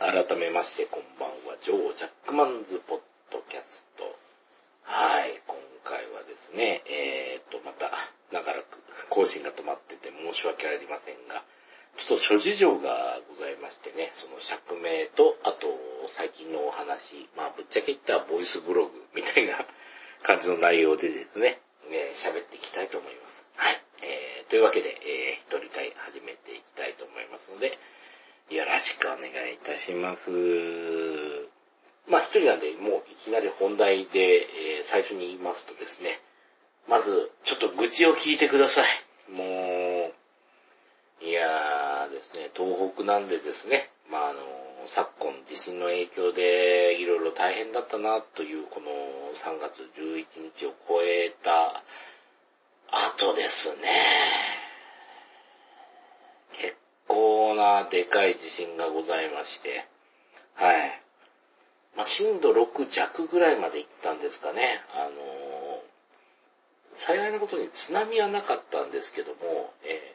改めましてこんばんは、ジョー・ジャックマンズ・ポッドキャスト。はい、今回はですね、えー、っと、また、長らく更新が止まってて申し訳ありませんが、ちょっと諸事情がございましてね、その釈明と、あと、最近のお話、まあ、ぶっちゃけ言ったボイスブログみたいな感じの内容でですね、喋、ね、っていきたいと思います。はい。えー、というわけで、えー、一人会始めていきたいと思いますので、よろしくお願いいたします。まあ一人なんで、もういきなり本題で、えー、最初に言いますとですね、まず、ちょっと愚痴を聞いてください。もう、いやーですね、東北なんでですね、まああの、昨今地震の影響でいろいろ大変だったなというこの3月11日を超えた後ですね、結構なでかい地震がございまして、はい。まあ、震度6弱ぐらいまで行ったんですかね。あのー、幸いなことに津波はなかったんですけども、え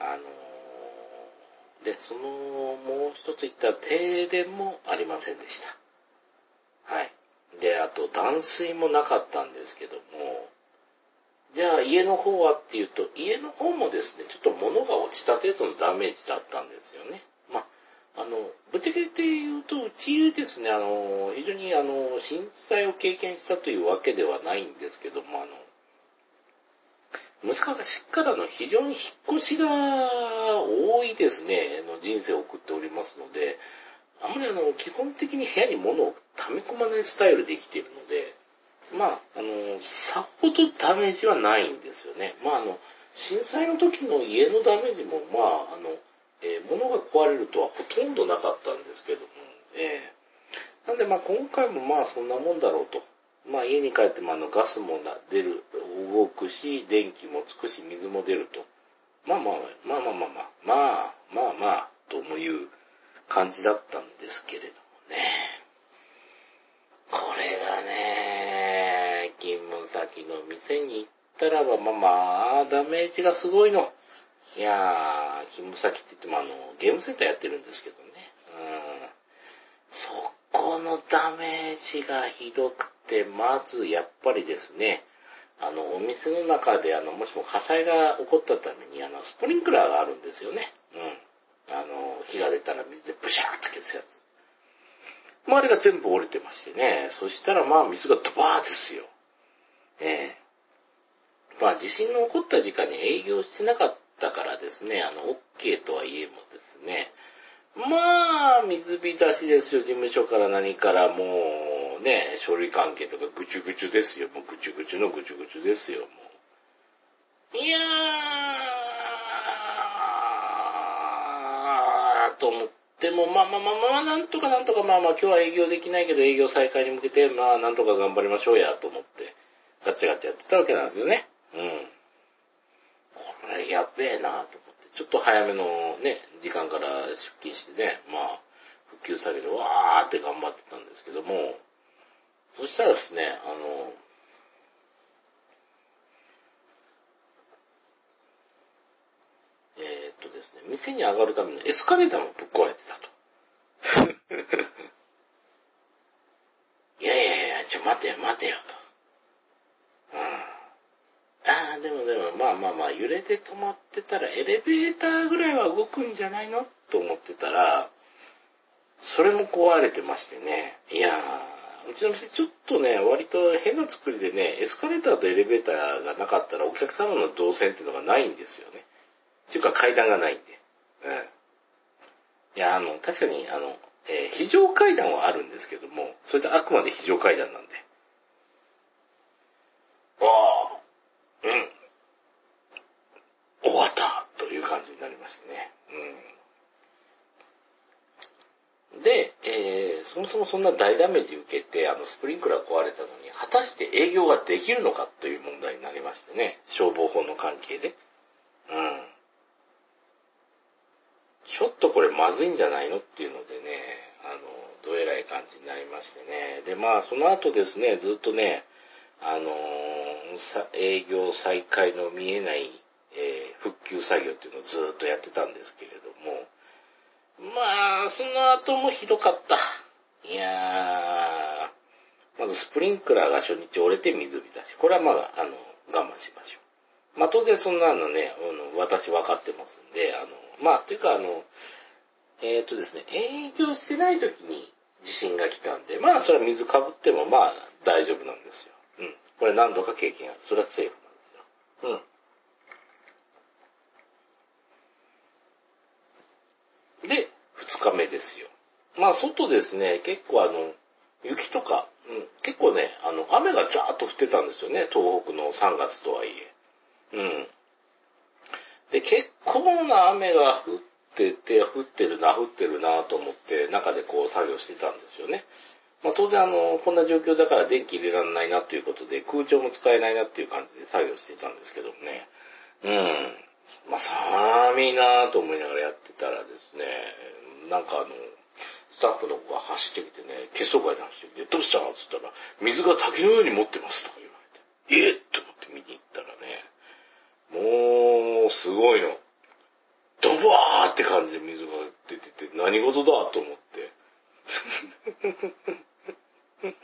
ー、あのー、で、その、もう一つ言った停電もありませんでした。はい。で、あと断水もなかったんですけども、じゃあ家の方はっていうと、家の方もですね、ちょっと物が落ちた程度のダメージだったんですよね。まあ、あの、ぶっちゃけて言うと、うちですね、あの、非常にあの、震災を経験したというわけではないんですけども、あの、昔からの非常に引っ越しが多いですね、の人生を送っておりますので、あまりあの、基本的に部屋に物を溜め込まないスタイルで生きているので、まあ、あの、さほどダメージはないんですよね。まあ、あの、震災の時の家のダメージも、まあ、あの、えー、物が壊れるとはほとんどなかったんですけども、えー、なんでまあ今回もまあそんなもんだろうと。まあ家に帰ってもあのガスも出る、動くし、電気もつくし、水も出ると。まあまあ、まあまあまあまあ、まあまあまあ、という感じだったんですけれどもね。これがね、務先の店に行ったらば、まあまあ、ダメージがすごいの。いやー、勤務先って言ってもあの、ゲームセンターやってるんですけどね。うん。そこのダメージがひどくて、まずやっぱりですね、あの、お店の中であの、もしも火災が起こったために、あの、スプリンクラーがあるんですよね。うん。あの、火が出たら水でブシャーって消すやつ。周りが全部折れてましてね、そしたらまあ水がドバーですよ。ええ。まあ地震の起こった時間に営業してなかったからですね、あの、OK とはいえもですね、まあ、水浸しですよ、事務所から何からもう、ね、書類関係とかぐちゅぐちゅですよ、もうぐちゅぐちゅのぐちゅぐちゅですよ、もう。いやー、と思っても、まあまあまあまあ、なんとかなんとか、まあまあ今日は営業できないけど営業再開に向けて、まあなんとか頑張りましょうや、と思って、ガチャガチャやってたわけなんですよね。うん。これやべえなと思って。ちょっと早めのね、時間から出勤してね、まあ、復旧作業でわーって頑張ってたんですけども、そしたらですね、あの、えー、っとですね、店に上がるためのエスカレーターもぶっ壊れてたと。いやいやいや、ちょ待てよ待てよでもでも、まあまあまあ、揺れて止まってたら、エレベーターぐらいは動くんじゃないの？と思ってたら、それも壊れてましてね。いやー、うちの店ちょっとね、割と変な作りでね、エスカレーターとエレベーターがなかったらお客様の動線っていうのがないんですよね。っていうか階段がないんで。うん。いや、あの、確かに、あの、えー、非常階段はあるんですけども、それってあくまで非常階段なんで。ああ、うん。終わったという感じになりましてね。うん。で、えー、そもそもそんな大ダメージ受けて、あの、スプリンクラー壊れたのに、果たして営業ができるのかという問題になりましてね。消防法の関係で。うん。ちょっとこれまずいんじゃないのっていうのでね、あの、どえらい感じになりましてね。で、まあ、その後ですね、ずっとね、あの営業再開の見えない、えー、復旧作業っていうのをずっとやってたんですけれども、まあ、その後もひどかった。いやー、まずスプリンクラーが初日折れて水浸し。これはまだ、あの、我慢しましょう。まあ当然そんなのね、あの私分かってますんで、あの、まあというかあの、えっ、ー、とですね、営業してない時に地震が来たんで、まあそれは水かぶってもまあ大丈夫なんですよ。うん。これ何度か経験ある。それはセーフなんですよ。うん。で、二日目ですよ。まあ外ですね、結構あの、雪とか、うん、結構ね、あの、雨がザーッと降ってたんですよね、東北の3月とはいえ。うん。で、結構な雨が降ってて、降ってるな、降ってるなと思って、中でこう作業してたんですよね。まあ当然あの、こんな状況だから電気入れられないなということで、空調も使えないなっていう感じで作業してたんですけどもね。うん。まあ寒いなぁと思いながらやってたらですね、なんかあの、スタッフの子が走ってきてね、結束会で走ってきて、どうしたの？って言ったら、水が滝のように持ってますとか言われて、えっ？と思って見に行ったらね、もう、すごいの。ドバーって感じで水が出てて、何事だと思って。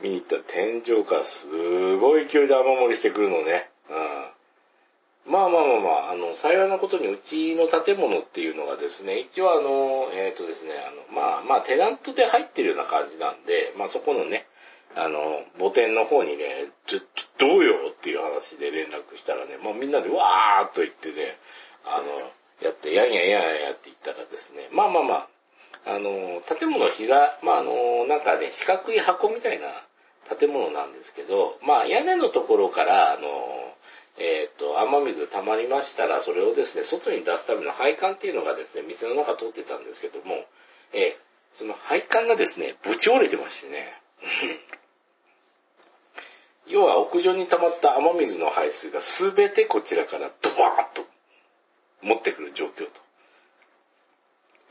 見に行ったら天井からすごい勢いで雨漏りしてくるのね。まあまあまあまあ、あの、幸いなことにうちの建物っていうのがですね、一応あの、えっ、ー、とですね、あの、まあまあテナントで入ってるような感じなんで、まあそこのね、あの、母店の方にね、ちょ、どうよっていう話で連絡したらね、まあみんなでわーっと言ってね、あの、やって、やんやんやんやって言ったらですね、まあまあまあ、あの、建物ひら、まああの、なんかね、四角い箱みたいな建物なんですけど、まあ屋根のところから、あの、えっ、と、雨水溜まりましたら、それをですね、外に出すための配管っていうのがですね、店の中通ってたんですけども、えー、その配管がですね、ぶち折れてましてね、要は屋上に溜まった雨水の排水がすべてこちらからドバーッと持ってくる状況と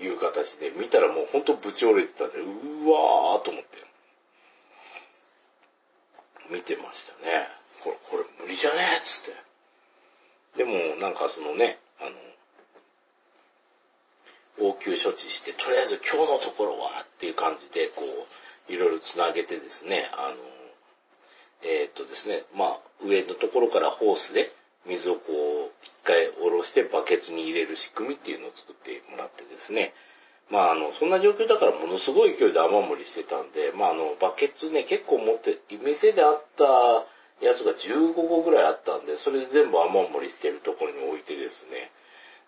いう形で、見たらもうほんとぶち折れてたんで、うわーと思って、見てましたね。これ、これ無理じゃね？えっつって。でも、なんかそのね、あの、応急処置して、とりあえず今日のところはっていう感じで、こう、いろいろつなげてですね、あの、えー、っとですね、まあ、上のところからホースで水をこう、一回下ろしてバケツに入れる仕組みっていうのを作ってもらってですね、まあ、あの、そんな状況だからものすごい勢いで雨漏りしてたんで、まあ、あの、バケツね、結構持って、店であったやつが15個ぐらいあったんで、それで全部雨漏りしてるところに置いてですね、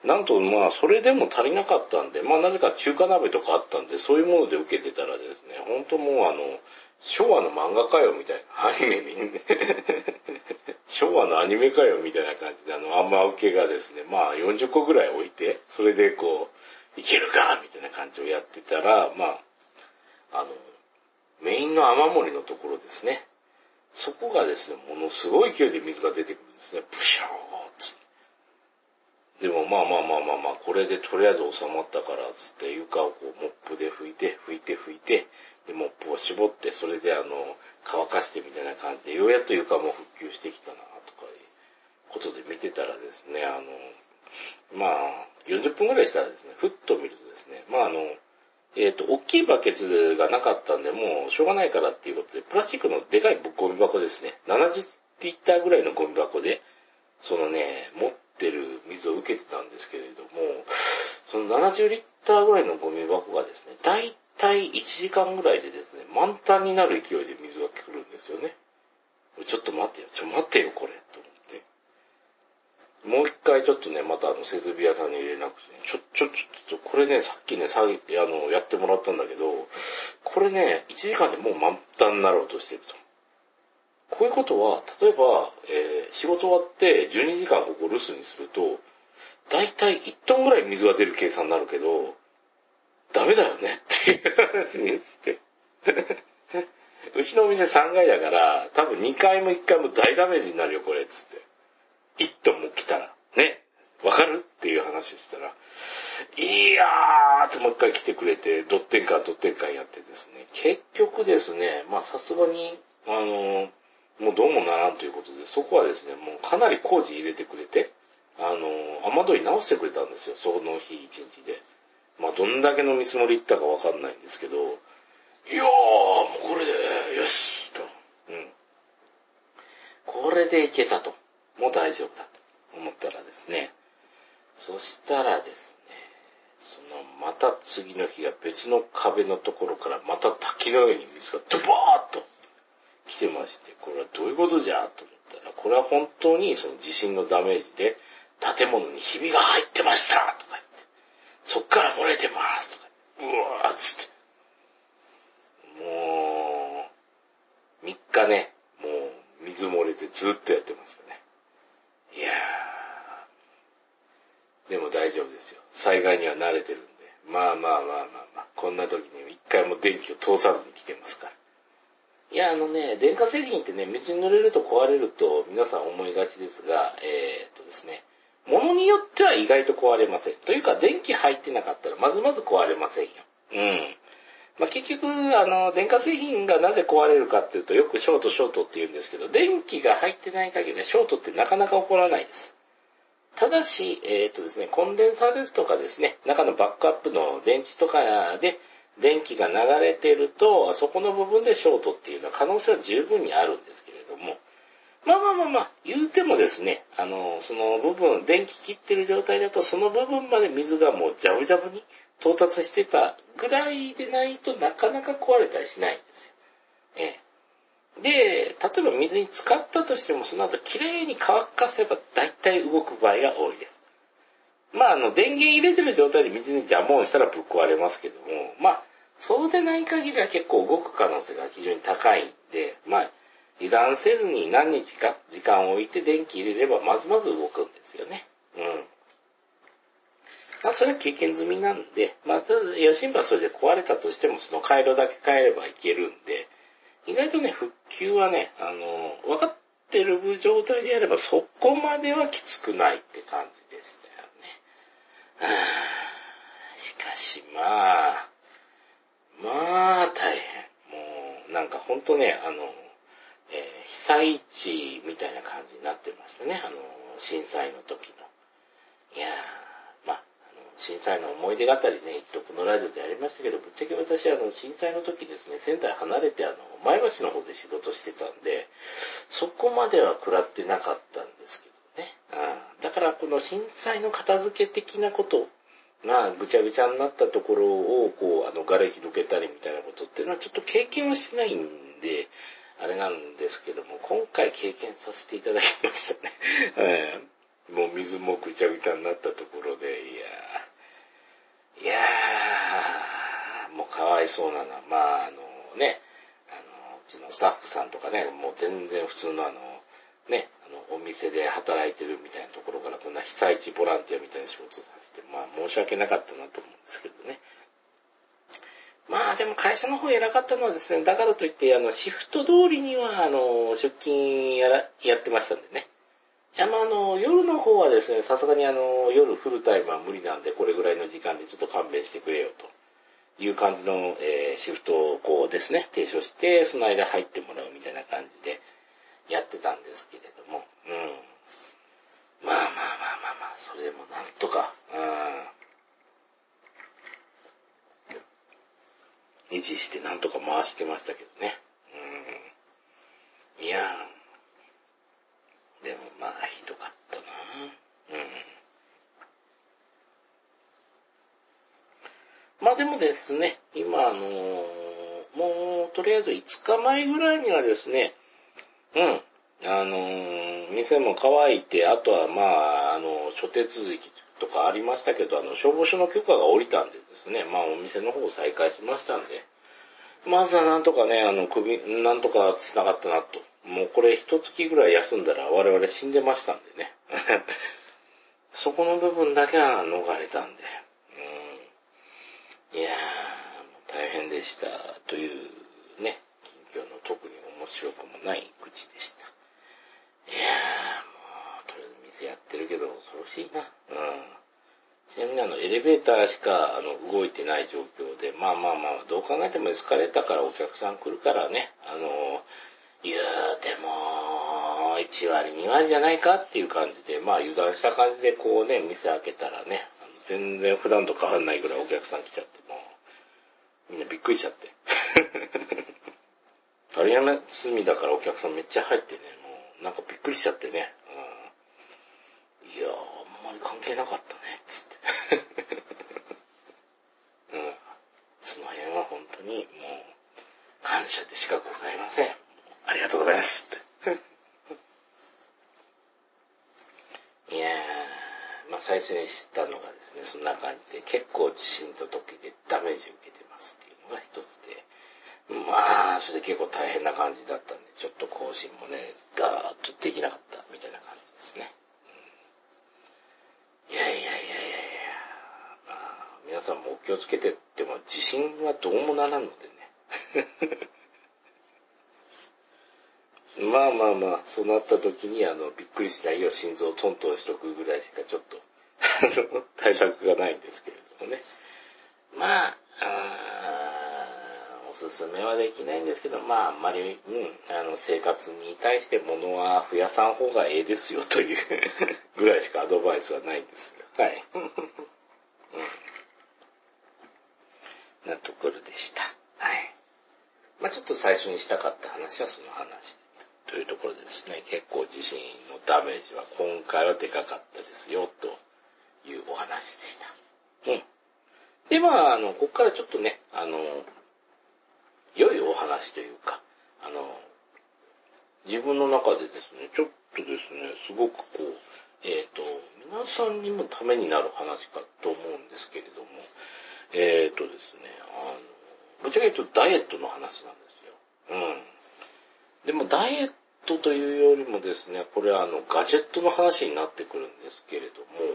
なんとまあそれでも足りなかったんで、まあなぜか中華鍋とかあったんで、そういうもので受けてたらですね、本当もうあの、昭和の漫画かよみたいな、アニメに、昭和のアニメかよみたいな感じで、あの、雨受けがですね、まあ40個ぐらい置いて、それでこう、いけるかみたいな感じをやってたら、まあ、あの、メインの雨漏りのところですね。そこがですね、ものすごい勢いで水が出てくるんですね。ブシャーつって。でもまあまあまあまあまあ、これでとりあえず収まったから、つって床をこうモップで拭いて、拭いて拭いて、で、モップを絞って、それであの、乾かしてみたいな感じで、ようやっと床も復旧してきたな、とかいうことで見てたらですね、あの、まあ、40分ぐらいしたらですね、ふっと見るとですね、まああの、えっ、ー、と、大きいバケツがなかったんで、もうしょうがないからっていうことで、プラスチックのでかいゴミ箱ですね。70リッターぐらいのゴミ箱で、そのね、持ってる水を受けてたんですけれども、その70リッターぐらいのゴミ箱がですね、だいたい1時間ぐらいでですね、満タンになる勢いで水が来るんですよね。ちょっと待ってよ、ちょ、待ってよ、これ、ともう一回ちょっとね、またあの、設備屋さんに連絡して、ちょ、ちょ、ちょ、っと、これね、さっきね、さあの、やってもらったんだけど、これね、1時間でもう満タンになろうとしてると。こういうことは、例えば、えー、仕事終わって12時間ここ留守にすると、だいたい1トンぐらい水が出る計算になるけど、ダメだよねっていう話にして。うちのお店3階だから、多分2階も1階も大ダメージになるよ、これ、つって。1トンも来たら、ね、わかる？っていう話したら、いやーってもう一回来てくれて、ドッテンカードッテンカーやってですね、結局ですね、まあさすがに、あのもうどうもならんということで、そこはですね、もうかなり工事入れてくれて、あの雨どい直してくれたんですよ、その日一日で。まあ、どんだけの見積もりいったかわかんないんですけど、いやー、もうこれで、よし、と。うん。これでいけたと。もう大丈夫だと思ったらですね、そしたらですね、そのまた次の日が別の壁のところからまた滝のように水がドバーッと来てまして、これはどういうことじゃと思ったら、これは本当にその地震のダメージで建物にひびが入ってましたとか言って、そっから漏れてますとか、うわーっつって。もう、3日ね、もう水漏れでずっとやってました。いやー。でも大丈夫ですよ。災害には慣れてるんで。まあまあまあまあまあ、こんな時に一回も電気を通さずに来てますから。いや、あのね、電化製品ってね、水に濡れると壊れると皆さん思いがちですが、えー、っとですね、物によっては意外と壊れません。というか、電気入ってなかったらまずまず壊れませんよ。うん。まあ、結局、あの、電化製品がなぜ壊れるかっていうと、よくショートショートって言うんですけど、電気が入ってない限りはショートってなかなか起こらないです。ただし、えー、っとですね、コンデンサーですとかですね、中のバックアップの電池とかで電気が流れてると、そこの部分でショートっていうのは可能性は十分にあるんですけれども、まあまあまあまあ、言うてもですね、あの、その部分、電気切ってる状態だと、その部分まで水がもうジャブジャブに到達してたぐらいでないとなかなか壊れたりしないんですよ。ええ。で、例えば水に浸かったとしても、その後きれいに乾かせば大体動く場合が多いです。まあ、あの、電源入れてる状態で水にジャムをしたらぶっ壊れますけども、まあ、そうでない限りは結構動く可能性が非常に高いんで、まあ、油断せずに何日か時間を置いて電気入れればまずまず動くんですよね。うん。まあ、それは経験済みなんで、まず、余震はそれで壊れたとしても、その回路だけ変えればいけるんで、意外とね、復旧はね、あの、分かってる状態であれば、そこまではきつくないって感じでしたよね。しかし、まあ、まあ、大変。もう、なんかほんとね、あの、えー、被災地みたいな感じになってましたね、あの、震災の時の。いやー、震災の思い出語りね、一度このラジオでやりましたけど、ぶっちゃけ私、あの、震災の時ですね、仙台離れて、あの、前橋の方で仕事してたんで、そこまでは食らってなかったんですけどね。あだから、この震災の片付け的なことがぐちゃぐちゃになったところを、こう、あの、瓦礫どけたりみたいなことっていうのはちょっと経験をしてないんで、あれなんですけども、今回経験させていただきましたね。え ー、もう水もぐちゃぐちゃになったところで、いやー、いやー、もうかわいそうなのは、まあ、あのね、あの、うちのスタッフさんとかね、もう全然普通のあの、ね、あの、お店で働いてるみたいなところから、こんな被災地ボランティアみたいな仕事させて、まあ申し訳なかったなと思うんですけどね。まあでも会社の方偉かったのはですね、だからといって、あの、シフト通りには、あの、出勤やら、やってましたんでね。いや、まああの、夜の方はですね、さすがにあの、夜フルタイムは無理なんで、これぐらいの時間でちょっと勘弁してくれよという感じの、えー、シフトをこうですね、提唱して、その間入ってもらうみたいな感じでやってたんですけれども、うん。まあまあまあまあまあ、それでもなんとか、うん。維持してなんとか回してましたけどね。うん。いやでもまあ、ひどかったなうん。まあでもですね、今あのー、もう、とりあえず5日前ぐらいにはですね、うん、あのー、店も乾いて、あとはまあ、あの、諸手続きとかありましたけど、あの、消防署の許可が下りたんでですね、まあお店の方を再開しましたんで、まずはなんとかね、あの、首、なんとか繋がったなと。もうこれ一月ぐらい休んだら我々死んでましたんでね。そこの部分だけは逃れたんで。うん、いやー、大変でしたというね、近況の特に面白くもない口でした。いやー、もう、とりあえず店やってるけど恐ろしいな。うん。ちなみにあの、エレベーターしか、あの、動いてない状況で、まあまあまあ、どう考えてもエスカレーターからお客さん来るからね、あの、言うても、1割、2割じゃないかっていう感じで、まあ油断した感じでこうね、店開けたらね、全然普段と変わらないぐらいお客さん来ちゃって、もう、みんなびっくりしちゃって。春休みだからお客さんめっちゃ入ってね、もうなんかびっくりしちゃってね。うん、いやー、あんまり関係なかったね、つって。うん、その辺は本当にもう感謝でしかございません。ありがとうございます。って。いやー、まあ最初に知ったのがですね、そんな感じで結構地震と時でダメージ受けてますっていうのが一つで、まあ、それで結構大変な感じだったんで、ちょっと更新もね、だーっとできなかったみたいな感じですね。いやいやいやいやいや、まあ、皆さんもお気をつけてっても、地震はどうもならんのでね。まあまあまあ、そうなった時に、あの、びっくりしないよ心臓をトントンしとくぐらいしかちょっと 対策がないんですけれどもね。まあ、あおすすめはできないんですけど、まあ、あんまり、うん、あの、生活に対して物は増やさん方がええですよという ぐらいしかアドバイスはないんですが、はい。うん、なところでした。はい。まあちょっと最初にしたかった話はその話というところでですね、結構地震のダメージは今回はでかかったですよ、というお話でした。うん。で、まあ、あの、ここからちょっとね、あの、良いお話というか、あの、自分の中でですね、ちょっとですね、すごくこう、えっ、ー、と、皆さんにもためになる話かと思うんですけれども、えっ、ー、とですね、あの、ぶっちゃけ言うとダイエットの話なんですよ。うん。でもダイエットというよりもですね、これはあの、ガジェットの話になってくるんですけれども、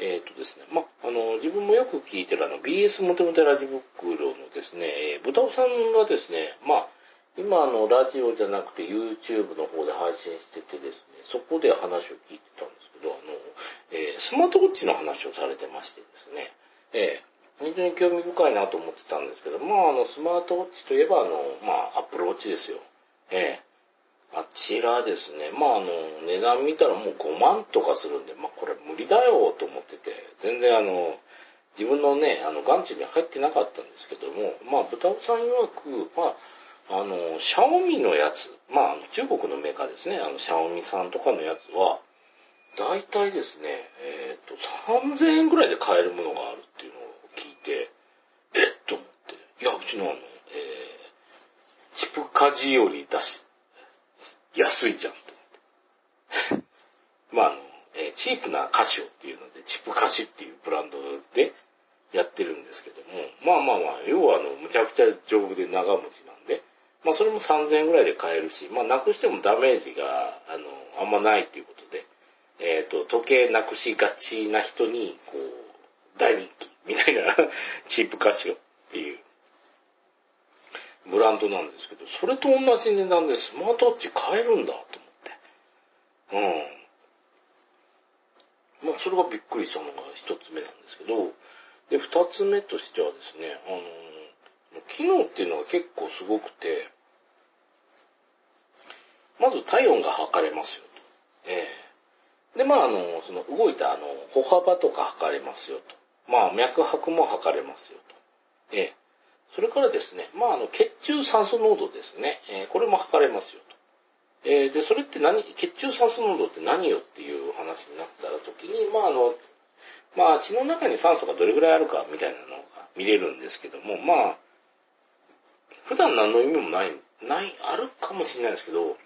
えっ、ー、とですね、ま、あの、自分もよく聞いてるあの、BS モテモテラジ袋のですね、えー、豚尾さんがですね、まあ、今あの、ラジオじゃなくて YouTube の方で配信しててですね、そこで話を聞いてたんですけど、あの、えー、スマートウォッチの話をされてましてですね、えー、非常に興味深いなと思ってたんですけど、まあ、あの、スマートウォッチといえば、あの、まあ、アップルウォッチですよ。ええあちらですね、まああの、値段見たらもう5万とかするんで、まあこれ無理だよと思ってて、全然あの、自分のね、あの、眼中に入ってなかったんですけども、まあ豚尾さん曰く、まあ、あの、シャオミのやつ、まあ中国のメーカーですね、あの、シャオミさんとかのやつは、大体ですね、えっ、ー、と、3000円ぐらいで買えるものがあるっていうのを聞いて、えっと思って、いや、うちのあの、えー、チプカジより出し、安いじゃんと思って。まあ、あの、えー、チープなカシオっていうので、チップカシっていうブランドでやってるんですけども、まあまあまあ、要はあの、むちゃくちゃ丈夫で長持ちなんで、まあそれも3000円ぐらいで買えるし、まあなくしてもダメージが、あの、あんまないっていうことで、えっ、ー、と、時計なくしがちな人に、こう、大人気みたいな チープカシオっていうブランドなんですけど、それと同じ値段でスマートウォッチ買えるんだと思って。うん。まあ、それがびっくりしたのが一つ目なんですけど、で、二つ目としてはですね、あの、機能っていうのが結構すごくて、まず体温が測れますよと。ええー、で、まあ、あの、その動いたあの、歩幅とか測れますよと。まあ、脈拍も測れますよと。ええーそれからですね、まあ、あの、血中酸素濃度ですね、えー、これも測れますよと。えー、で、それって何、血中酸素濃度って何よっていう話になったら時に、まあ、あの、まあ、血の中に酸素がどれぐらいあるかみたいなのが見れるんですけども、まあ、普段何の意味もない、ない、あるかもしれないですけど、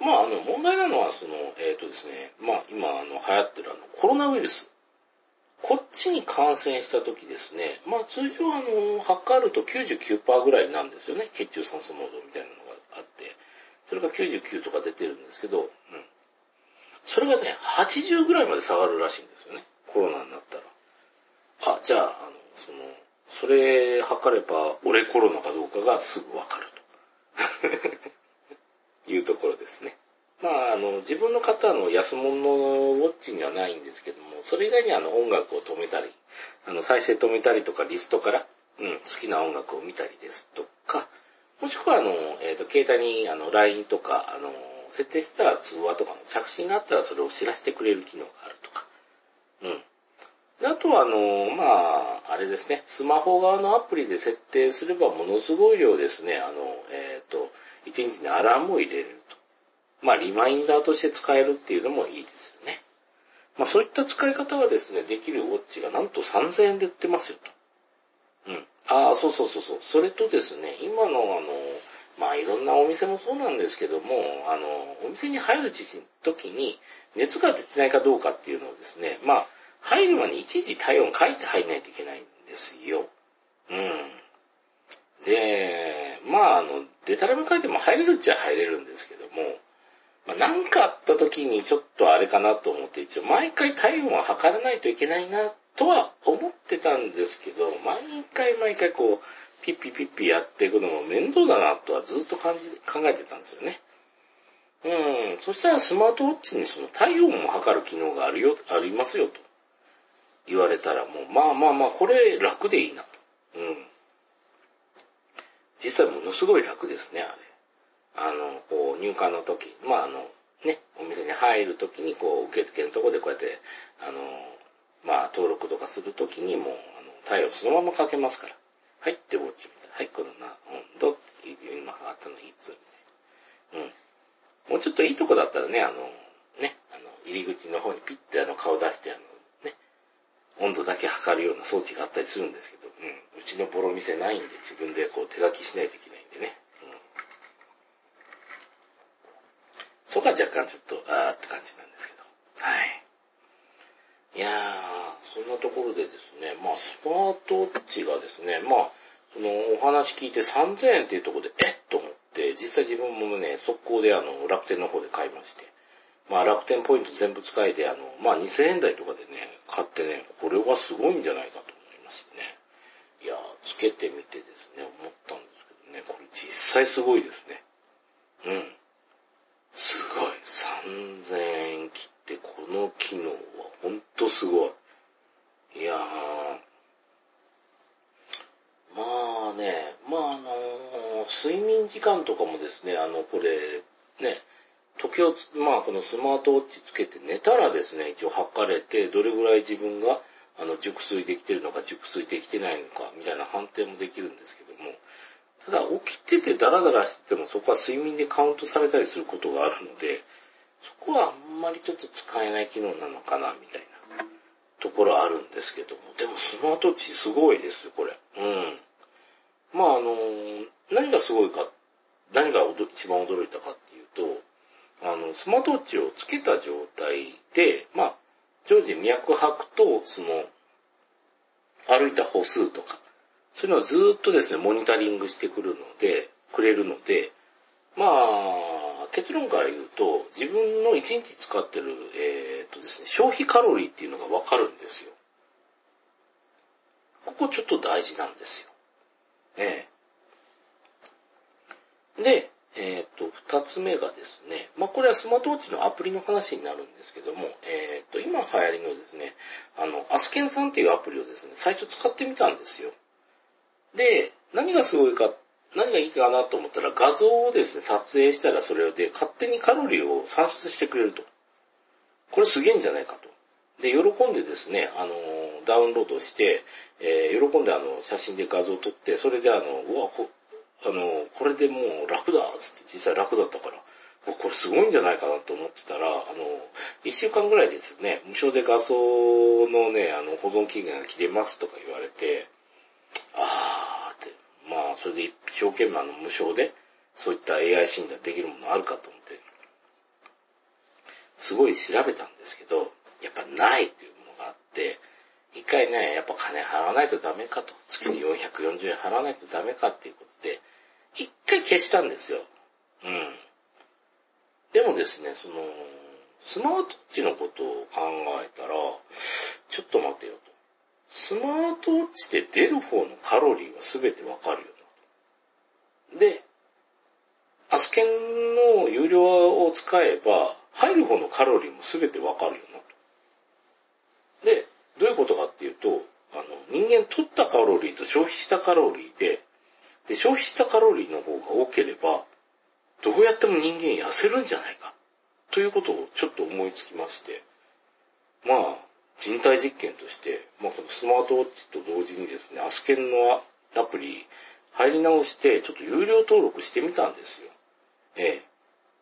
まあ、あの、問題なのは、その、えっ、ー、とですね、まあ、今、あの、流行ってるあの、コロナウイルス。こっちに感染した時ですね、まあ通常あの、測ると99%ぐらいなんですよね。血中酸素濃度みたいなのがあって。それが99とか出てるんですけど、うん。それがね、80ぐらいまで下がるらしいんですよね。コロナになったら。あ、じゃあ、あの、その、それ測れば、俺コロナかどうかがすぐわかると。いうところですね。まあ、あの、自分の方の安物のウォッチにはないんですけども、それ以外にあの音楽を止めたり、あの再生止めたりとかリストから、うん、好きな音楽を見たりですとか、もしくはあの、えっ、ー、と、携帯にあの LINE とか、あの、設定したら通話とかの着信があったらそれを知らせてくれる機能があるとか、うん。あとは、あの、まあ、あれですね、スマホ側のアプリで設定すればものすごい量ですね、あの、えっ、と、1日にアラームを入れる。まあ、リマインダーとして使えるっていうのもいいですよね。まあ、そういった使い方がですね、できるウォッチがなんと3000円で売ってますよと。うん。ああ、そうそうそうそう。それとですね、今のあの、まあいろんなお店もそうなんですけども、あの、お店に入る時に熱が出てないかどうかっていうのをですね、まあ、入る前にいちいち体温書いて入んないといけないんですよ。うん。で、まああの、デタラメ書いても入れるっちゃ入れるんですけども、まあ、なんかあった時にちょっとあれかなと思って一応毎回体温は測らないといけないなとは思ってたんですけど、毎回毎回こう、ピッピピッピやっていくのも面倒だなとはずっと感じ、考えてたんですよね。うん。そしたらスマートウォッチにその体温も測る機能があるよ、ありますよと言われたらもう、まあまあまあ、これ楽でいいなと。うん。実際ものすごい楽ですね、あれ。あの、こう、入館の時、まああの、ね、お店に入る時に、こう、受付のとこでこうやって、あの、まあ、登録とかする時にもう、あの、体温そのままかけますから。はい、ってウォッチみたいな。はい、このな、温度って今測ったのいつみたいな。うん。もうちょっといいとこだったらね、あの、ね、あの、入り口の方にピッてあの顔出して、あの、ね、温度だけ測るような装置があったりするんですけど、うん、うちのボロ店ないんで自分でこう手書きしないといけないんでね。そこは若干ちょっと、あーって感じなんですけど。はい。いやー、そんなところでですね、まあ、スマートウォッチがですね、まあ、そのお話聞いて3000円っていうところで、えっと思って、実際自分もね、速攻であの、楽天の方で買いまして、まあ、楽天ポイント全部使いで、あの、まあ、2000円台とかでね、買ってね、これはすごいんじゃないかと思いましてね。いやー、つけてみてですね、思ったんですけどね、これ実際すごいですね。うん。すごい。3000円切ってこの機能はほんとすごい。いやー、まあね、まああのー、睡眠時間とかもですね、あの、これ、ね、時をまあこのスマートウォッチつけて寝たらですね、一応測れて、どれぐらい自分が、あの、熟睡できてるのか、熟睡できてないのか、みたいな判定もできるんですけども、ただ起きててダラダラしててもそこは睡眠でカウントされたりすることがあるので、そこはあんまりちょっと使えない機能なのかな、みたいなところあるんですけども。でもスマートウォッチすごいですよ、これ。うん。まああの、何がすごいか、何が一番驚いたかっていうと、あの、スマートウォッチをつけた状態で、まあ、常時脈拍と、その、歩いた歩数とか、そういうのをずっとですね、モニタリングしてくるので、くれるので、まあ、結論から言うと、自分の1日使ってる、えー、っとですね、消費カロリーっていうのがわかるんですよ。ここちょっと大事なんですよ。ええ。で、えー、っと、二つ目がですね、まあこれはスマートウォッチのアプリの話になるんですけども、えー、っと、今流行りのですね、あの、アスケンさんっていうアプリをですね、最初使ってみたんですよ。で、何がすごいか、何がいいかなと思ったら画像をですね、撮影したらそれで勝手にカロリーを算出してくれると。これすげえんじゃないかと。で、喜んでですね、あの、ダウンロードして、えー、喜んであの、写真で画像を撮って、それであの、うわ、こ、あの、これでもう楽だつって実際楽だったから、これすごいんじゃないかなと思ってたら、あの、一週間ぐらいですね、無償で画像のね、あの、保存期限が切れますとか言われて、あーって、まあ、それで一生懸命あの無償で、そういった AI 診断できるものあるかと思って、すごい調べたんですけど、やっぱないというものがあって、一回ね、やっぱ金払わないとダメかと、月に440円払わないとダメかっていうことで、一回消したんですよ。うん。でもですね、その、スマートウォッチのことを考えたら、ちょっと待てよと。スマートウォッチで出る方のカロリーは全てわかるよな。で、アスケンの有料を使えば、入る方のカロリーも全てわかるよな。で、どういうことかっていうと、あの、人間取ったカロリーと消費したカロリーで、で、消費したカロリーの方が多ければ、どうやっても人間痩せるんじゃないか。ということをちょっと思いつきまして。まあ、人体実験として、まあ、そのスマートウォッチと同時にですね、アスケンのアプリ入り直して、ちょっと有料登録してみたんですよ。え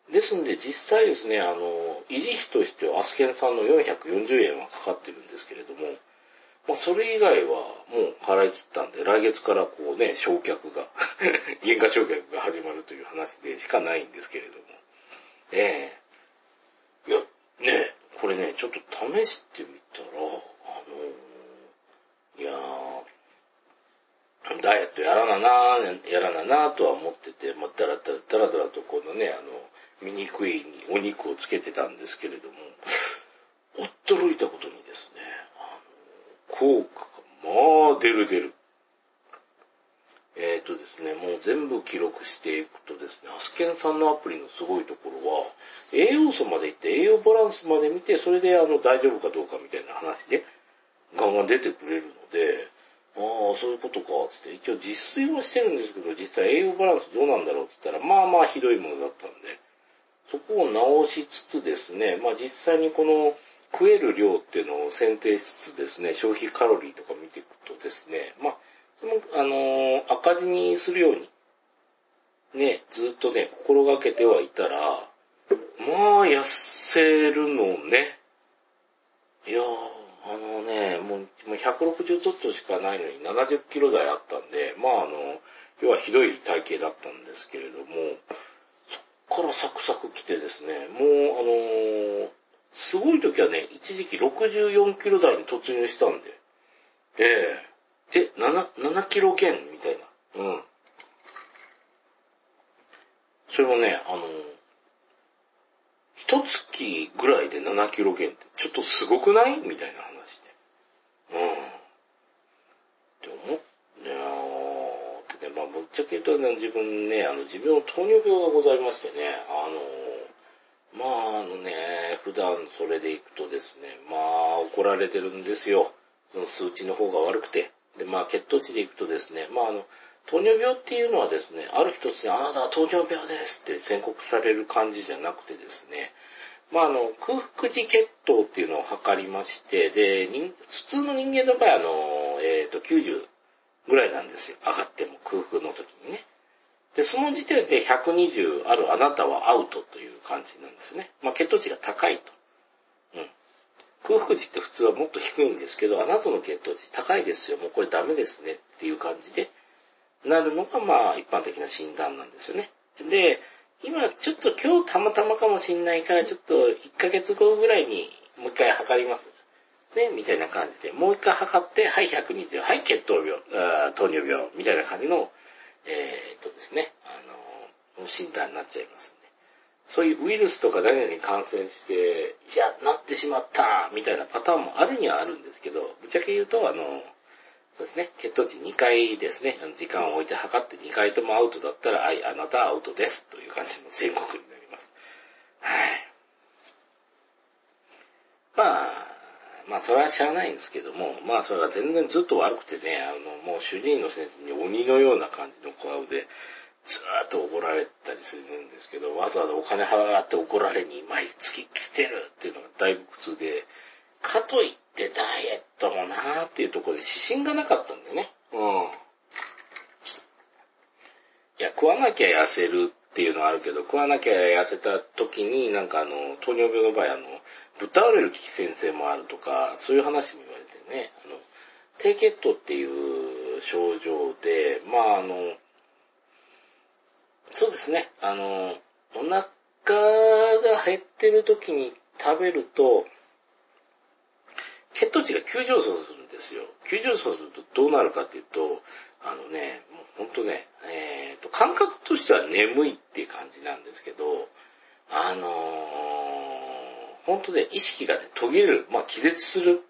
え。ですんで、実際ですね、あの、維持費としてはアスケンさんの440円はかかってるんですけれども、まあ、それ以外はもう払い切ったんで、来月からこうね、焼却が、原価焼却が始まるという話でしかないんですけれども。ええいや、ねこれね、ちょっと試してみたら、あのいやーダイエットやらななやらななとは思ってて、まあ、だらだらだらだらとこのね、あの、醜いにお肉をつけてたんですけれども、驚いたことにですね、あの効果が、まあ、出る出る。えっ、ー、とですね、もう全部記録していくとですね、アスケンさんのアプリのすごいところは、栄養素までいって栄養バランスまで見て、それであの大丈夫かどうかみたいな話で、ガンガン出てくれるので、ああ、そういうことか、つって、一応実炊はしてるんですけど、実際栄養バランスどうなんだろうって言ったら、まあまあひどいものだったんで、そこを直しつつですね、まあ実際にこの食える量っていうのを選定しつつですね、消費カロリーとか見ていくとですね、まあ、あのー、赤字にするように、ね、ずっとね、心がけてはいたら、まあ、痩せるのね。いやー、あのね、もう160ちょっとしかないのに70キロ台あったんで、まああの、要はひどい体型だったんですけれども、そっからサクサク来てですね、もうあのー、すごい時はね、一時期64キロ台に突入したんで、ええー、え、7、7キロ減みたいな。うん。それもね、あの、一月ぐらいで7キロ減って、ちょっとすごくない？みたいな話で。うん。って思って、ねーってね、まあぶっちゃけ言うとね、自分ね、あの、自分の糖尿病がございましてね、あのまああのね、普段それで行くとですね、まあ怒られてるんですよ。その数値の方が悪くて。で、まあ血糖値で行くとですね、まああの、糖尿病っていうのはですね、ある一つにあなたは糖尿病ですって宣告される感じじゃなくてですね、まああの、空腹時血糖っていうのを測りまして、で、普通の人間の場合あの、えっ、ー、と、90ぐらいなんですよ。上がっても空腹の時にね。で、その時点で120あるあなたはアウトという感じなんですよね。まあ血糖値が高いと。空腹時って普通はもっと低いんですけど、あなたの血糖値高いですよ。もうこれダメですねっていう感じで、なるのがまあ一般的な診断なんですよね。で、今ちょっと今日たまたまかもしんないからちょっと1ヶ月後ぐらいにもう一回測ります。ね、みたいな感じで、もう一回測って、はい、120、はい、血糖病、糖尿病、みたいな感じの、えー、っとですね、あの、診断になっちゃいます。そういうウイルスとか誰々に感染して、いや、なってしまった、みたいなパターンもあるにはあるんですけど、ぶっちゃけ言うと、あの、そうですね。血糖値2回ですね。時間を置いて測って2回ともアウトだったら、はい、あなたアウトです。という感じの宣告になります。はい。まあ、まあ、それは知らないんですけども、まあ、それが全然ずっと悪くてね、あの、もう主治医の先生に鬼のような感じの顔で、ずーっと怒られたりするんですけど、わざわざお金払って怒られに毎月来てるっていうのがだいぶ苦痛で、かといってダイエットもなーっていうところで指針がなかったんだよね。うん。いや、食わなきゃ痩せるっていうのはあるけど、食わなきゃ痩せた時に、なんかあの、糖尿病の場合、あの、ぶっ倒れる危機先生もあるとか、そういう話も言われてね、あの、低血糖っていう症状で、まああの、そうですね、あの、お腹が減ってる時に食べると、血糖値が急上昇するんですよ。急上昇するとどうなるかっていうと、あのね、もうほんとね、えー、と、感覚としては眠いっていう感じなんですけど、あのー、ほんとね、意識がね、途切れる、まあ気絶する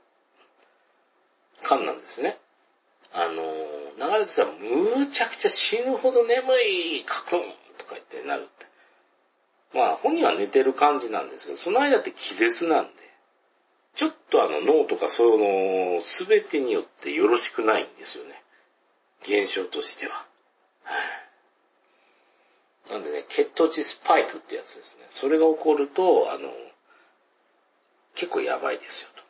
感なんですね。あの、流れてたらむちゃくちゃ死ぬほど眠い、カクンとか言ってなるって。まあ本人は寝てる感じなんですけど、その間って気絶なんで、ちょっとあの脳とかその、すべてによってよろしくないんですよね。現象としては。なんでね、血糖値スパイクってやつですね。それが起こると、あの、結構やばいですよと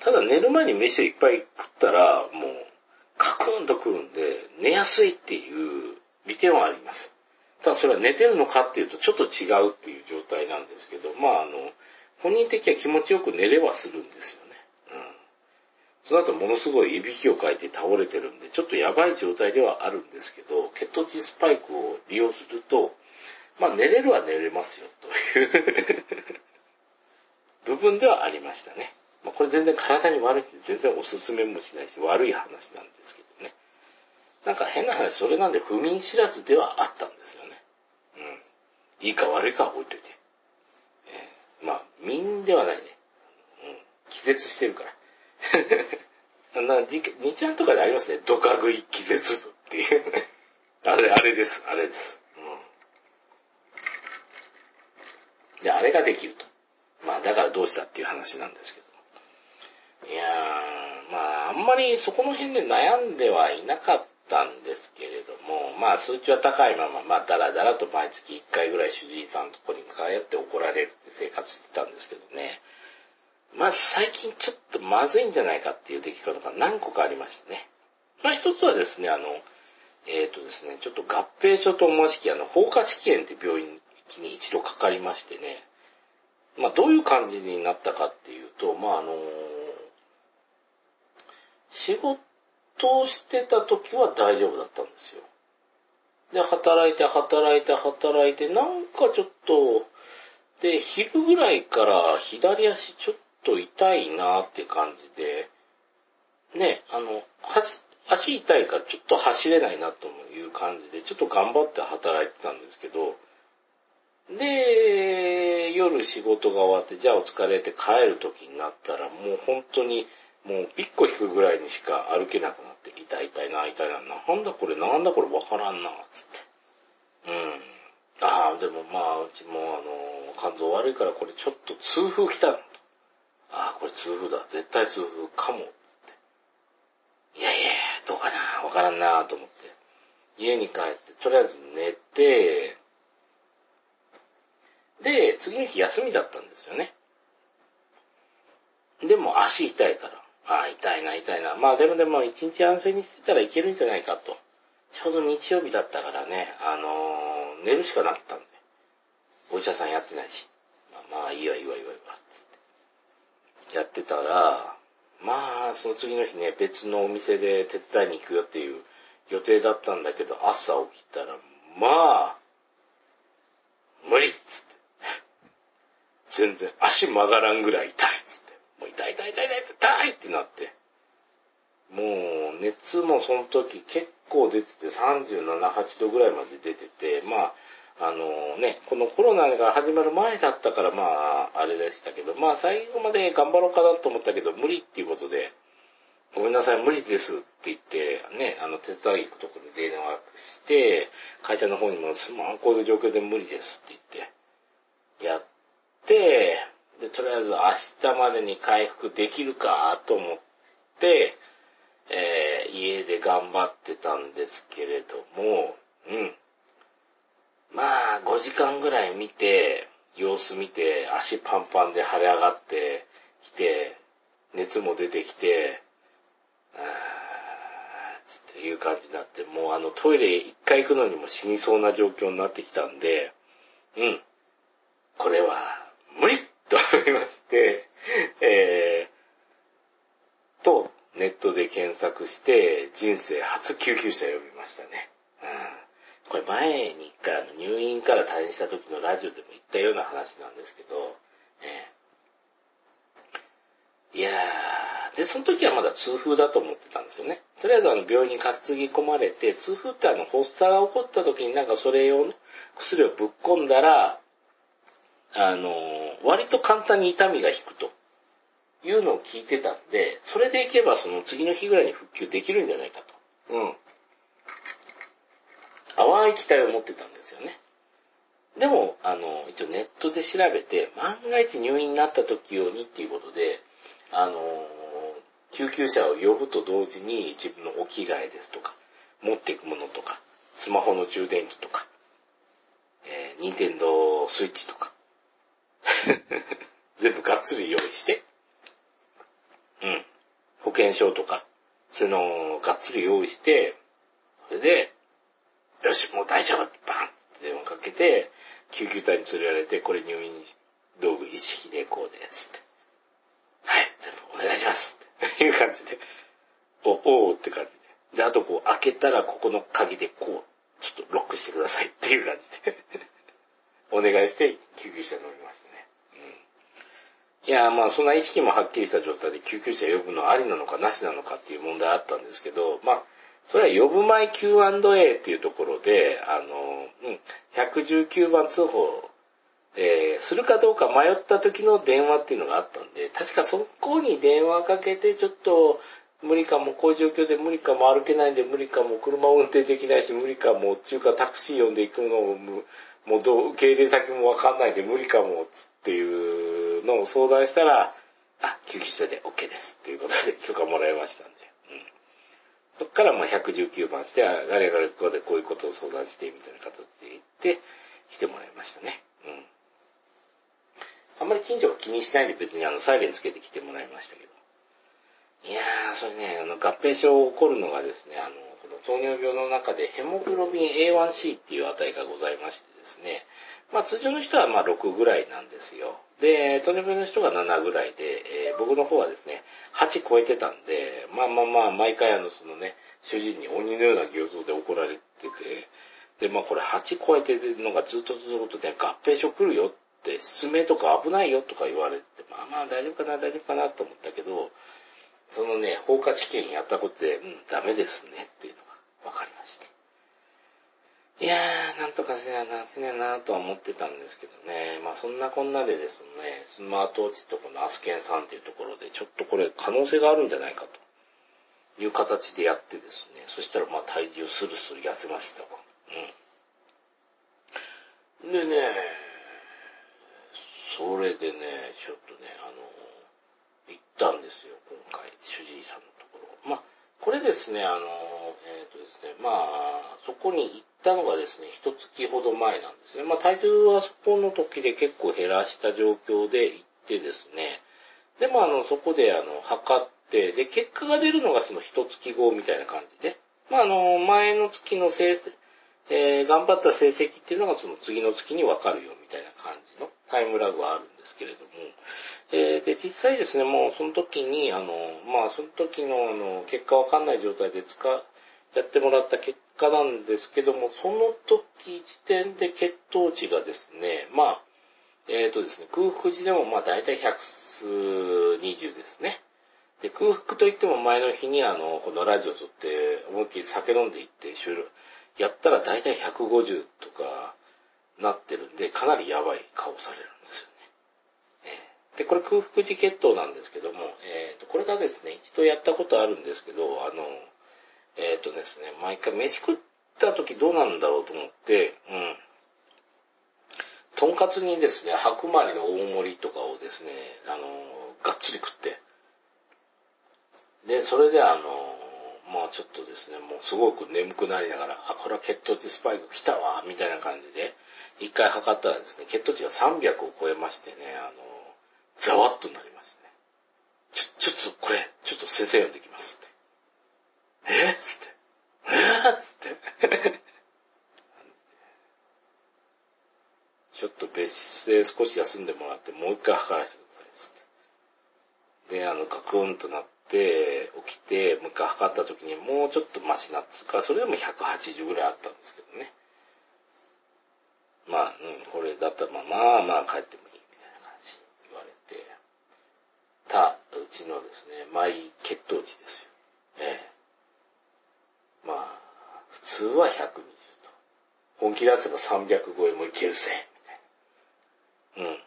ただ寝る前に飯をいっぱい食ったら、もう、クーンとくるんで、寝やすいっていう利点はあります。ただそれは寝てるのかっていうとちょっと違うっていう状態なんですけど、まああの、本人的には気持ちよく寝れはするんですよね。うん。その後ものすごいいびきをかいて倒れてるんで、ちょっとやばい状態ではあるんですけど、血糖値スパイクを利用すると、まあ寝れるは寝れますよという 部分ではありましたね。まあ、これ全然体に悪いって全然おすすめもしないし悪い話なんですけどね。なんか変な話、それなんで不眠知らずではあったんですよね。うん。いいか悪いかは置いといて。えー、まあ、眠ではないね。うん。気絶してるから。な、にちゃんとかでありますね。ドカ食い気絶部っていう。あれ、あれです、あれです。うん。で、あれができると。まあ、だからどうしたっていう話なんですけど。いやー、まあ、あんまりそこの辺で悩んではいなかったんですけれども、まあ、数値は高いまま、まあ、だらだらと毎月1回ぐらい主治医さんのとこに通って怒られるって生活してたんですけどね。まあ、最近ちょっとまずいんじゃないかっていう出来事が何個かありましてね。まあ、一つはですね、あの、えっ、ー、とですね、ちょっと合併症と思わしき、あの、放火試験って病院に一度かかりましてね、まあ、どういう感じになったかっていうと、まあ、あの仕事をしてた時は大丈夫だったんですよ。で、働いて、働いて、働いて、なんかちょっと、で、昼ぐらいから左足ちょっと痛いなって感じで、ね、あの、足痛いからちょっと走れないなという感じで、ちょっと頑張って働いてたんですけど、で、夜仕事が終わって、じゃあお疲れって帰る時になったら、もう本当に、もう一個引くぐらいにしか歩けなくなって、痛い痛いな、痛いな、なんだこれ、なんだこれわからんな、つって。うん。ああ、でもまあ、うちもあの、肝臓悪いからこれちょっと痛風来たと。ああ、これ痛風だ。絶対痛風かも。つって。いやいや、どうかな、わからんな、と思って。家に帰って、とりあえず寝て、で、次の日休みだったんですよね。でも足痛いから、ああ、痛いな、痛いな。まあでもでも一日安静にしてたらいけるんじゃないかと。ちょうど日曜日だったからね、あのー、寝るしかなかったんで。お医者さんやってないし。まあ、まあいいわいいわいいわいいわ。やってたら、まあ、その次の日ね、別のお店で手伝いに行くよっていう予定だったんだけど、朝起きたら、まあ、無理っつって。全然足曲がらんぐらい痛い。痛い痛い痛い痛い痛いってなって。もう熱もその時結構出てて37、8度ぐらいまで出てて、まあ、あのね、このコロナが始まる前だったからまあ、あれでしたけど、まあ最後まで頑張ろうかなと思ったけど、無理っていうことで、ごめんなさい、無理ですって言って、ね、あの、手伝い行くところで電話して、会社の方にも、すまん、こういう状況で無理ですって言って、やって、で、とりあえず明日までに回復できるかと思って、えー、家で頑張ってたんですけれども、うん。まあ、5時間ぐらい見て、様子見て、足パンパンで腫れ上がってきて、熱も出てきて、あーっていう感じになって、もうあのトイレ一回行くのにも死にそうな状況になってきたんで、うん。これは無理と思いまして、えー、と、ネットで検索して、人生初救急車呼びましたね。うん、これ前に一回入院から退院した時のラジオでも言ったような話なんですけど、えー、いやー、で、その時はまだ痛風だと思ってたんですよね。とりあえずあの病院に担ぎ込まれて、痛風ってあの発作が起こった時になんかそれ用の薬をぶっ込んだら、あの、割と簡単に痛みが引くというのを聞いてたんで、それでいけばその次の日ぐらいに復旧できるんじゃないかと。うん。淡い期待を持ってたんですよね。でも、あの、一応ネットで調べて、万が一入院になった時用にっていうことで、あの、救急車を呼ぶと同時に自分のお着替えですとか、持っていくものとか、スマホの充電器とか、えー、ニンテンドースイッチとか、全部がっつり用意して、うん。保険証とか、そういうのをがっつり用意して、それで、よし、もう大丈夫バンって電話かけて、救急隊に連れられて、これ入院道具一式でこうで、つって。はい、全部お願いしますっていう感じで。お、おーって感じで。で、あとこう開けたらここの鍵でこう、ちょっとロックしてくださいっていう感じで。お願いして救急車に乗りました。いや、まあそんな意識もはっきりした状態で救急車呼ぶのありなのかなしなのかっていう問題あったんですけど、まあ、それは呼ぶ前 Q&A っていうところで、あの、うん、119番通報、えー、するかどうか迷った時の電話っていうのがあったんで、確かそこに電話かけて、ちょっと無理かも、こういう状況で無理かも、歩けないんで無理かも、車運転できないし無理かも、中華タクシー呼んで行くのも、もうどう、受け入れ先もわかんないんで無理かも、っていうのを相談したら、あ、救急車で OK です。っていうことで許可もらいましたんで。うん、そっからまあ119番して、あガリガリここでこういうことを相談して、みたいな形で言って、来てもらいましたね。うん。あんまり近所が気にしないで別にあの、サイレンつけて来てもらいましたけど。いやー、それね、あの、合併症を起こるのがですね、あの、この糖尿病の中でヘモグロビン A1C っていう値がございましてですね、まあ通常の人はまあ6ぐらいなんですよ。で、糖尿病の人が7ぐらいで、えー僕の方はですね、8超えてたんで、まあまあまあ、毎回あの、そのね、主人に鬼のような形相で怒られてて、で、まあこれ8超えてるのがずっと続くとね、合併症来るよって、失明とか危ないよとか言われて、まあまあ大丈夫かな、大丈夫かなと思ったけど、そのね、放火試験やったことで、うん、ダメですねっていうのが分かりまして。いやー、なんとかせなな、せななとは思ってたんですけどね。まあそんなこんなでですね、スマートウォッチとこのアスケンさんっていうところで、ちょっとこれ可能性があるんじゃないかという形でやってですね、そしたらまあ体重スルスル痩せましたわ。うん。でね、それでね、ちょっとね、あの、行ったんですよ、今回、主治医さんのところ。まあ、これですね、あの、えっ、とですね、まあ、そこに行ってたのがですね、一月ほど前なんですね。まあ、体重はそこの時で結構減らした状況で行ってですね、で、まあ、の、そこで、あの、測って、で、結果が出るのがその一月後みたいな感じで、まあ、あの、前の月の成績、えー頑張った成績っていうのがその次の月にわかるよみたいな感じのタイムラグはあるんですけれども、えーで、実際ですね、もうその時に、あの、まあ、その時の、あの、結果わかんない状態で使う、やってもらった結果なんですけども、その時時点で血糖値がですね、まあ、えっ、とですね、空腹時でもまあ大体120ですね。で、空腹といっても前の日にあの、このラジオ撮って思いっきり酒飲んでいって収録、やったら大体150とかなってるんで、かなりやばい顔されるんですよね。で、これ空腹時血糖なんですけども、えっ、と、これがですね、一度やったことあるんですけど、あの、えっ、とですね、毎回飯食った時どうなんだろうと思って、うん。とんかつにですね、白米の大盛りとかをですね、あの、がっつり食って、で、それであの、まあちょっとですね、もうすごく眠くなりながら、あ、これは血糖値スパイク来たわ、みたいな感じで、一回測ったらですね、血糖値が300を超えましてね、あの、ざわっとなりましてね。ちょ、ちょっとこれ、ちょっと先生呼んできます。えっつって。えっつって。ちょっと別室で少し休んでもらって、もう一回測らせてください、つって。で、あの、ガクンとなって、起きて、もう一回測った時にもうちょっとマシなっつうか、それでも180ぐらいあったんですけどね。まあ、うん、これだったら、まあまあまあ帰ってもいいみたいな感じ言われて、た、うちのですね、マイ血糖値ですよ。ええ。普通は120と。本気出せば300超えもいけるぜ、みたいな。うん。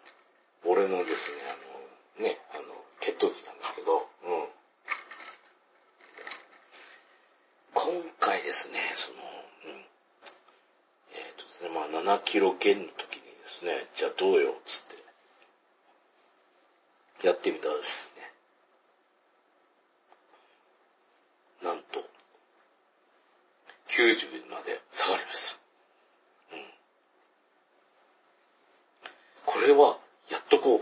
俺のですね、あの、ね、あの、血糖値なんですけど、うん。今回ですね、その、うん。えっ、とですね、まあ7キロ減の時にですね、じゃあどうよ、つって、やってみたらですね、なんと、90まで下がりました。うん。これは、やっとこう、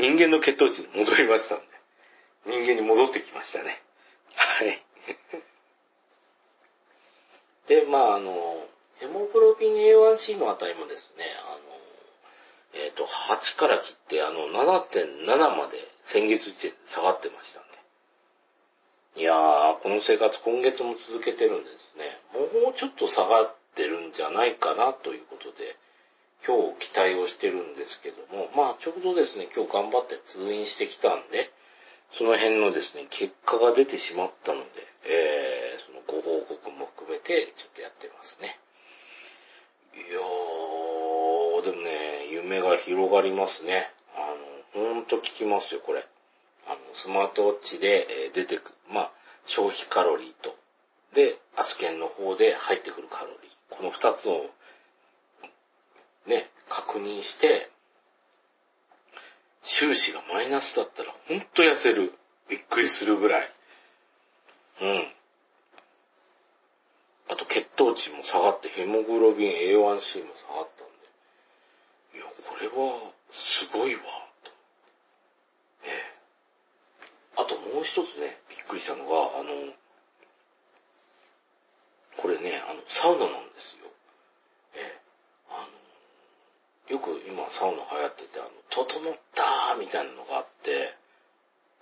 人間の血糖値に戻りましたんで。人間に戻ってきましたね。はい。で、まああの、ヘモグロビン A1C の値もですね、あの、えっ、ー、と、8から切って、あの、7.7まで先月時点で下がってましたんで。いやー、この生活今月も続けてるんですね。もうちょっと下がってるんじゃないかなということで、今日期待をしてるんですけども、まあちょうどですね、今日頑張って通院してきたんで、その辺のですね、結果が出てしまったので、えー、そのご報告も含めてちょっとやってますね。いやー、でもね、夢が広がりますね。あの、ほんと聞きますよ、これ。あの、スマートウォッチで出てく、まあ、消費カロリーと、で、アスケンの方で入ってくるカロリー。この二つを、ね、確認して、収支がマイナスだったらほんと痩せる。びっくりするぐらい。うん。あと血糖値も下がって、ヘモグロビン A1C も下がったんで、いや、これはすごいわ、と。ええ。あともう一つね、びっくりしたのが、あの、これね、あの、サウナなんですよ。ええ。あの、よく今サウナ流行ってて、あの、整ったみたいなのがあって、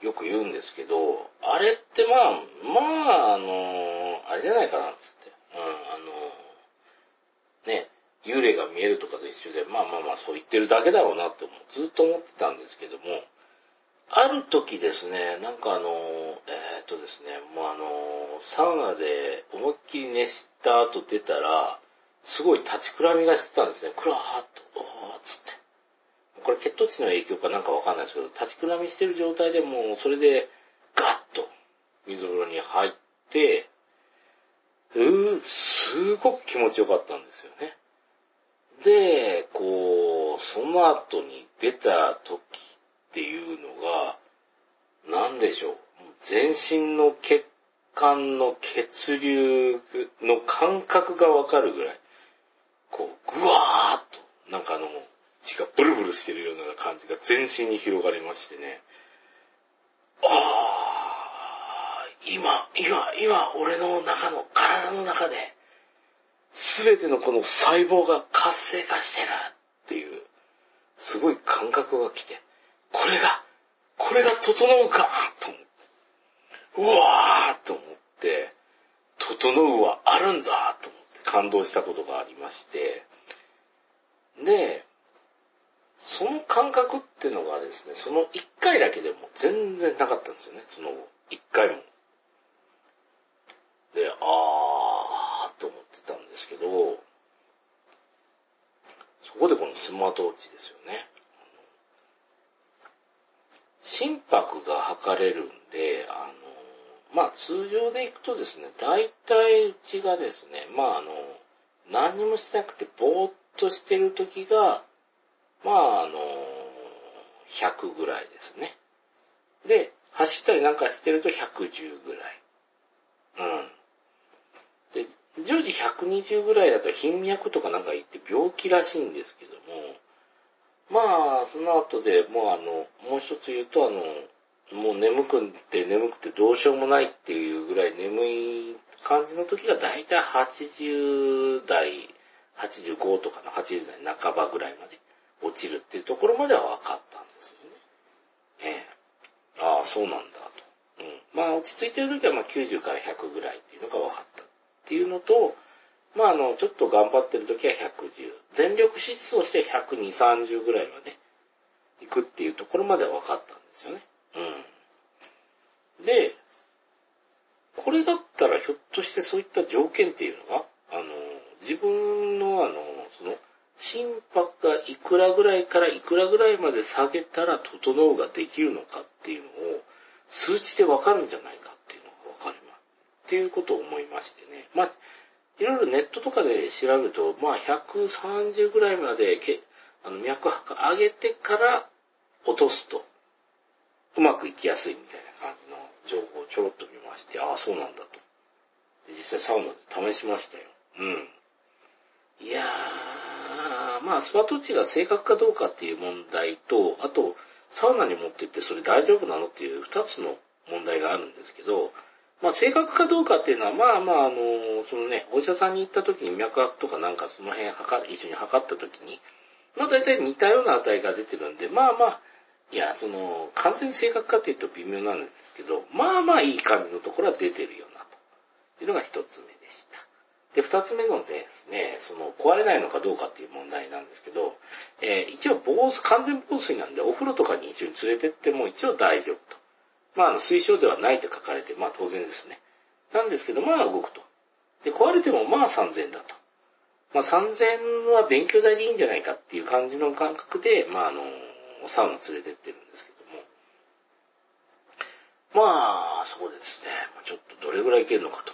よく言うんですけど、あれってまあ、まあ、あの、あれじゃないかな、つって。うん、あの、ね、幽霊が見えるとかと一緒で、まあまあまあそう言ってるだけだろうなってずっと思ってたんですけども、ある時ですね、なんかあの、えー、っとですね、もうあの、サウナで思いっきり熱した後出たら、すごい立ちくらみがしてたんですね。クラーッと、おーっつって。これ血糖値の影響かなんかわかんないですけど、立ちくらみしてる状態でもうそれでガッと水風呂に入って、うーすごく気持ちよかったんですよね。で、こう、その後に出た時っていうのが、なんでしょう。全身の血管の血流の感覚がわかるぐらい、こう、ぐわーっと、なんかあの、血がブルブルしてるような感じが全身に広がりましてね。あー、今、今、今、俺の中の、体の中で、すべてのこの細胞が活性化してるっていう、すごい感覚が来て、これが、これが整うかと思って、うわーと思って、整うはあるんだと思って感動したことがありまして、で、その感覚っていうのがですね、その一回だけでも全然なかったんですよね、その一回も。で、あーと思ってたんですけど、そこでこのスマートウォッチですよね。心拍が測れるんで、あの、まあ、通常でいくとですね、大体うちがですね、まあ、あの、何にもしなくてぼーっとしてる時が、まあ、あの、100ぐらいですね。で、走ったりなんかしてると110ぐらい。うん。で、常時120ぐらいだと頻脈とかなんか言って病気らしいんですけども、まあ、その後でもうあの、もう一つ言うとあの、もう眠くて眠くてどうしようもないっていうぐらい眠い感じの時がだいたい80代、85とかの80代半ばぐらいまで落ちるっていうところまでは分かったんですよね。ええ。ああ、そうなんだと。うん。まあ落ち着いてる時はまあ90から100ぐらいっていうのが分かったっていうのと、まああの、ちょっと頑張ってる時は110。全力疾走して120、30ぐらいまで行くっていうところまでは分かったんですよね。うん。で、これだったらひょっとしてそういった条件っていうのが、あの、自分のあの、その、心拍がいくらぐらいからいくらぐらいまで下げたら整うができるのかっていうのを数値でわかるんじゃないかっていうのがわかります。っていうことを思いましてね。まあ、いろいろネットとかで調べると、まあ130ぐらいまでけあの脈拍上げてから落とすとうまくいきやすいみたいな感じの情報をちょろっと見まして、ああ、そうなんだと。実際サウナで試しましたよ。うん。いやー、まあ、スワト値が正確かどうかっていう問題と、あと、サウナに持ってってそれ大丈夫なのっていう二つの問題があるんですけど、まあ正確かどうかっていうのは、まあまああの、そのね、お医者さんに行った時に脈拍とかなんかその辺測一緒に測った時に、まあ大体似たような値が出てるんで、まあまあ、いや、その、完全に正確かっていうと微妙なんですけど、まあまあいい感じのところは出てるよな、というのが一つ目でした。で、二つ目のですね、その、壊れないのかどうかっていう問題なんですけど、えー、一応防水、完全防水なんで、お風呂とかに一緒に連れてっても一応大丈夫と。まあ、あの、推奨ではないと書かれて、まあ当然ですね。なんですけど、まあ動くと。で、壊れてもまあ3000だと。まあ3000は勉強代でいいんじゃないかっていう感じの感覚で、まああの、サウナ連れてってるんですけども。まあ、そうですね。ちょっとどれぐらいいけるのかと。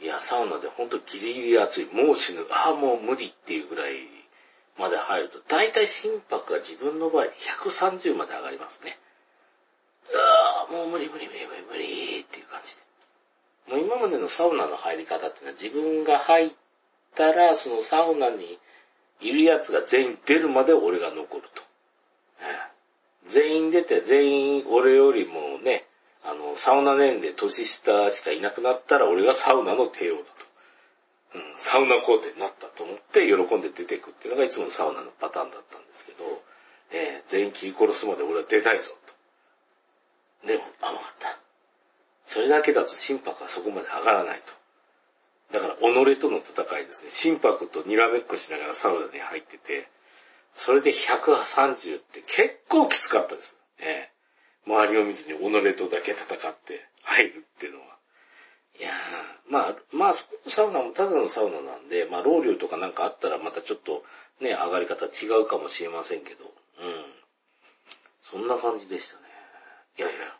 いや、サウナでほんとギリギリ暑い。もう死ぬ。ああ、もう無理っていうぐらいまで入ると、だいたい心拍が自分の場合130まで上がりますね。ああ、もう無理無理無理無理無理っていう感じで。もう今までのサウナの入り方ってのは自分が入ったら、そのサウナにいるやつが全員出るまで俺が残ると。全員出て全員俺よりもね、あの、サウナ年齢年下しかいなくなったら俺がサウナの帝王だと。うん、サウナ皇帝になったと思って喜んで出てくっていうのがいつものサウナのパターンだったんですけど、えー、全員切り殺すまで俺は出ないぞと。でも甘かった。それだけだと心拍はそこまで上がらないと。だから己との戦いですね。心拍とにらめっこしながらサウナに入ってて、それで130って結構きつかったです。ね。周りを見ずに己とだけ戦って入るっていうのは。いやー、まあ、まあ、サウナもただのサウナなんで、まあ、ロウリュとかなんかあったらまたちょっとね、上がり方違うかもしれませんけど、うん。そんな感じでしたね。いやいや。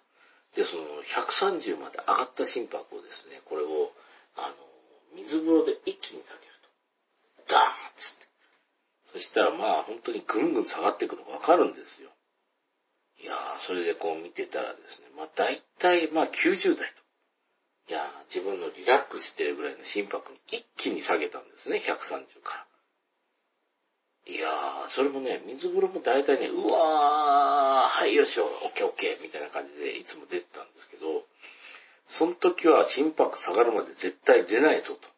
で、その、130まで上がった心拍をですね、これを、あの、水風呂で一気にかけると。ダーッつって。そしたらまあ、本当にぐんぐん下がっていくのがわかるんですよ。いやー、それでこう見てたらですね、まあ大体まあ90代と。いやー、自分のリラックスしてるぐらいの心拍に一気に下げたんですね、130から。いやー、それもね、水風呂も大体ね、うわー、はいよしよ、オッケーオッケー、みたいな感じでいつも出てたんですけど、その時は心拍下がるまで絶対出ないぞと。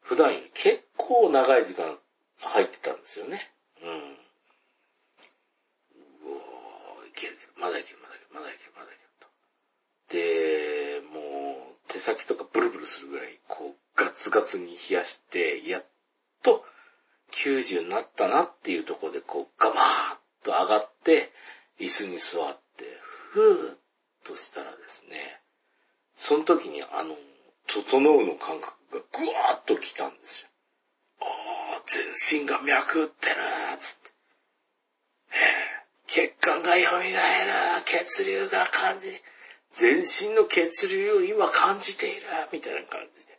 普段より結構長い時間入ってたんですよね。うん。うおー、いけるいけど、まだいける、まだいける、まだいける、まだいけると。で、もう、手先とかブルブルするぐらい、こう、ガツガツに冷やして、やっと90になったなっていうところで、こう、ガバーッと上がって、椅子に座って、ふーっとしたらですね、その時にあの、整うの感覚がぐわーっと来たんですよ。ああ、全身が脈打ってるつって。血管が蘇る、血流が感じ、全身の血流を今感じている、みたいな感じで、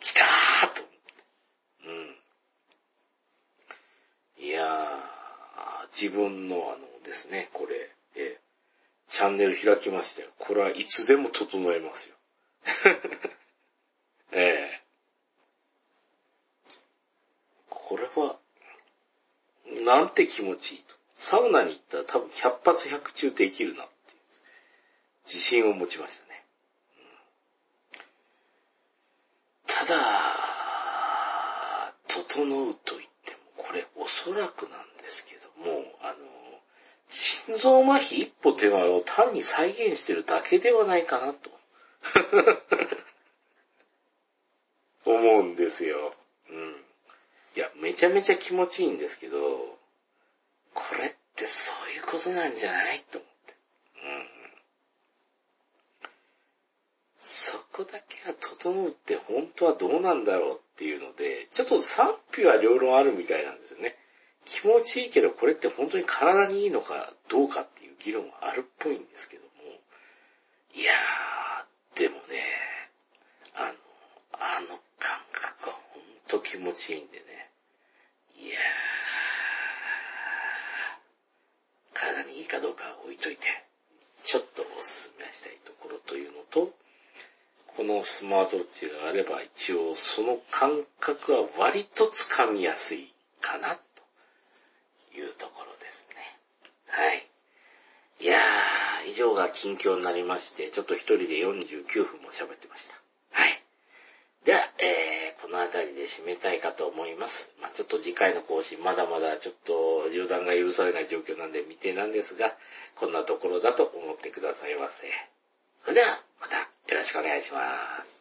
来たーと思って。うん。いやー、自分のあのですね、これ、えチャンネル開きましたよ。これはいつでも整えますよ。ええこれは、なんて気持ちいいと。サウナに行ったら多分100発100中できるなっていう、自信を持ちましたね。ただ、整うと、そらくなんですけども、あの、心臓麻痺一歩手前を単に再現してるだけではないかなと。思うんですよ。うん。いや、めちゃめちゃ気持ちいいんですけど、これってそういうことなんじゃないと思って。うん。そこだけが整うって本当はどうなんだろうっていうので、ちょっと賛否は両論あるみたいなんですよね。気持ちいいけどこれって本当に体にいいのかどうかっていう議論はあるっぽいんですけども。いやー、でもね、あの、あの感覚は本当気持ちいいんでね。いやー、体にいいかどうか置いといて、ちょっとお勧めしたいところというのと、このスマートウォッチがあれば一応その感覚は割とつかみやすいかないうところですね。はい。いやー、以上が近況になりまして、ちょっと一人で49分も喋ってました。はい。では、えー、この辺りで締めたいかと思います。まあ、ちょっと次回の更新、まだまだちょっと縦断が許されない状況なんで未定なんですが、こんなところだと思ってくださいませ。それでは、またよろしくお願いします。